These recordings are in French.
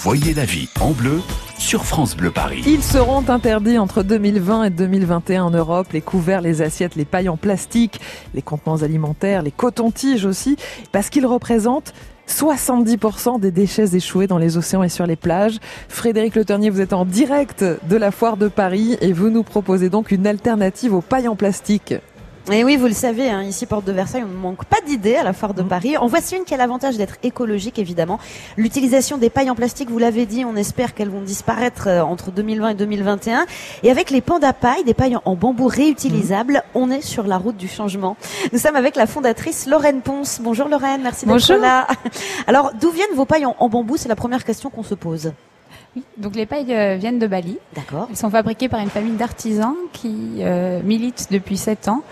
Voyez la vie en bleu sur France Bleu Paris. Ils seront interdits entre 2020 et 2021 en Europe, les couverts, les assiettes, les pailles en plastique, les contenants alimentaires, les cotons-tiges aussi, parce qu'ils représentent 70% des déchets échoués dans les océans et sur les plages. Frédéric Le Ternier, vous êtes en direct de la foire de Paris et vous nous proposez donc une alternative aux pailles en plastique. Et oui, vous le savez, hein, ici Porte de Versailles, on ne manque pas d'idées à la foire de Mm. Paris. En voici une qui a l'avantage d'être écologique, évidemment. L'utilisation des pailles en plastique, vous l'avez dit, on espère qu'elles vont disparaître euh, entre 2020 et 2021. Et avec les pandas pailles, des pailles en bambou réutilisables, on est sur la route du changement. Nous sommes avec la fondatrice Lorraine Ponce. Bonjour Lorraine, merci d'être Bonjour. là. Alors, d'où viennent vos pailles en, en bambou? C'est la première question qu'on se pose. Oui, donc les pailles euh, viennent de Bali. D'accord. Elles sont fabriquées par une famille d'artisans qui euh, militent depuis 7 ans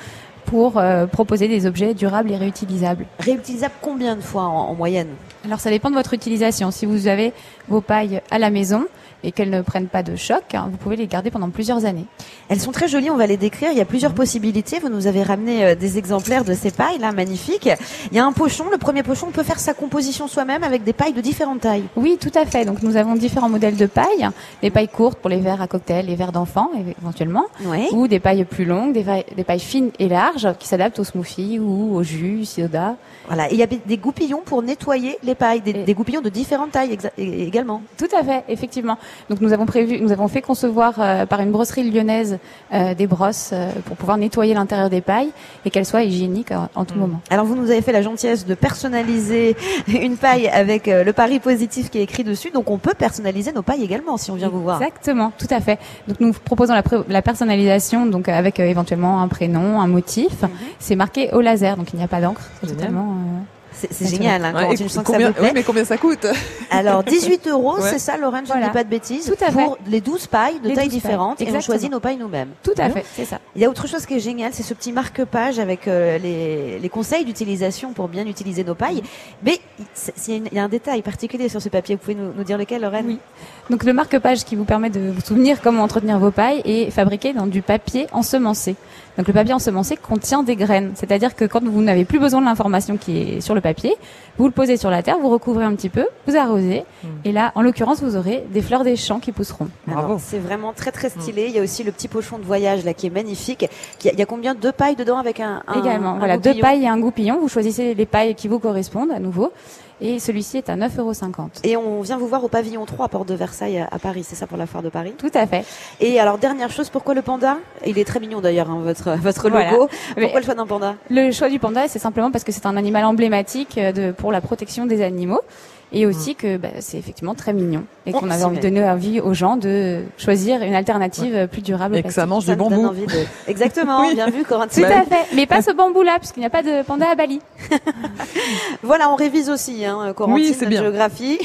pour euh, proposer des objets durables et réutilisables. Réutilisables combien de fois en, en moyenne? Alors ça dépend de votre utilisation. Si vous avez vos pailles à la maison et qu'elles ne prennent pas de choc, hein, vous pouvez les garder pendant plusieurs années. Elles sont très jolies, on va les décrire. Il y a plusieurs Mhm. possibilités. Vous nous avez ramené euh, des exemplaires de ces pailles là, magnifiques. Il y a un pochon. Le premier pochon, on peut faire sa composition soi-même avec des pailles de différentes tailles. Oui, tout à fait. Donc nous avons différents modèles de pailles. Les pailles courtes pour les verres à cocktail, les verres d'enfants éve- éventuellement, Ouais. ou des pailles plus longues, des, pailles- des pailles fines et larges qui s'adaptent au smoothie ou au jus, soda. Voilà. Et il y a des goupillons pour nettoyer les pailles, des, goupillons de différentes tailles également. Tout à fait, effectivement. Donc nous avons prévu, nous avons fait concevoir euh, par une brosserie lyonnaise euh, des brosses euh, pour pouvoir nettoyer l'intérieur des pailles et qu'elles soient hygiéniques en, en tout Mm. moment. Alors vous nous avez fait la gentillesse de personnaliser une paille avec euh, le pari positif qui est écrit dessus. Donc on peut personnaliser nos pailles également si on vient vous voir. Exactement, tout à fait. Donc nous proposons la, la personnalisation, donc avec euh, éventuellement un prénom, un motif. Mhm. C'est marqué au laser, donc il n'y a pas d'encre. C'est totalement. C'est génial. Hein, Ouais, ça combien, plaît. oui, mais combien ça coûte? Alors 18 euros, Ouais. c'est ça, Lorraine, je ne dis pas de bêtises. Tout à fait. Pour les 12 pailles de Les tailles 12 pailles. différentes et on choisit nos pailles nous-mêmes. Tout à Bon. fait, c'est ça. Il y a autre chose qui est génial, c'est ce petit marque-page avec euh, les, les conseils d'utilisation pour bien utiliser nos pailles. Mais c'est une- il y a un détail particulier sur ce papier. Vous pouvez nous, nous dire lequel, Lorraine? Oui. Donc le marque-page qui vous permet de vous souvenir comment entretenir vos pailles est fabriqué dans du papier ensemencé. Donc le papier ensemencé contient des graines, c'est-à-dire que quand vous n'avez plus besoin de l'information qui est sur le papier, vous le posez sur la terre, vous recouvrez un petit peu, vous arrosez, Mm. et là, en l'occurrence, vous aurez des fleurs des champs qui pousseront. Bravo. C'est vraiment très très stylé. Il y a aussi le petit pochon de voyage là qui est magnifique. Il y a, combien Deux pailles dedans avec un, un Également, un voilà, deux pailles et un goupillon. Vous choisissez les pailles qui vous correspondent à nouveau, et celui-ci est à 9,50 euros. Et on vient vous voir au pavillon 3 à Porte de Versailles à Paris. C'est ça pour la foire de Paris? Tout à fait. Et alors dernière chose, pourquoi le panda? Il est très mignon d'ailleurs hein, votre votre Voilà. logo. Mais- Pourquoi le choix d'un panda? Le choix du panda, c'est simplement parce que c'est un animal emblématique euh, pour la protection des animaux. Et aussi que bah, c'est effectivement très mignon et Oh, qu'on avait envie de donner envie aux gens de choisir une alternative plus durable. Et que ça mange du bambou. envie de- Exactement, Oui. bien vu Tout Corentin. à fait, mais pas ce bambou-là, puisqu'il n'y a pas de panda à Bali. Voilà, on révise aussi, hein, Corentine, Oui, c'est notre bien. géographie.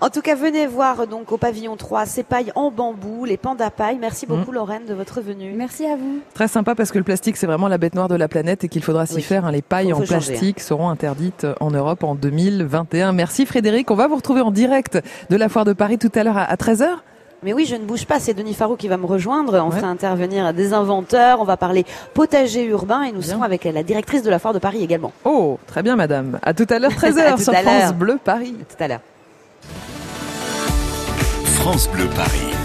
en tout cas, venez voir donc au pavillon 3 ces pailles en bambou, les pandas pailles. Merci Mm. beaucoup Lorraine de votre venue. Merci à vous. Très sympa parce que le plastique c'est vraiment la bête noire de la planète et qu'il faudra s'y Oui. faire. hein. Les pailles en changer, plastique seront interdites en Europe en 2021. Merci Frédéric. On va vous retrouver en direct de la foire de Paris tout à l'heure à- à 13h. Mais oui, je ne bouge pas, c'est Denis Farou qui va me rejoindre. On Ouais. fera intervenir des inventeurs, on va parler potager urbain et nous Bien. serons avec la directrice de la foire de Paris également. Oh, très bien madame. À tout à l'heure À 13h tout sur. France Bleu Paris. Tout à l'heure. France Bleu Paris.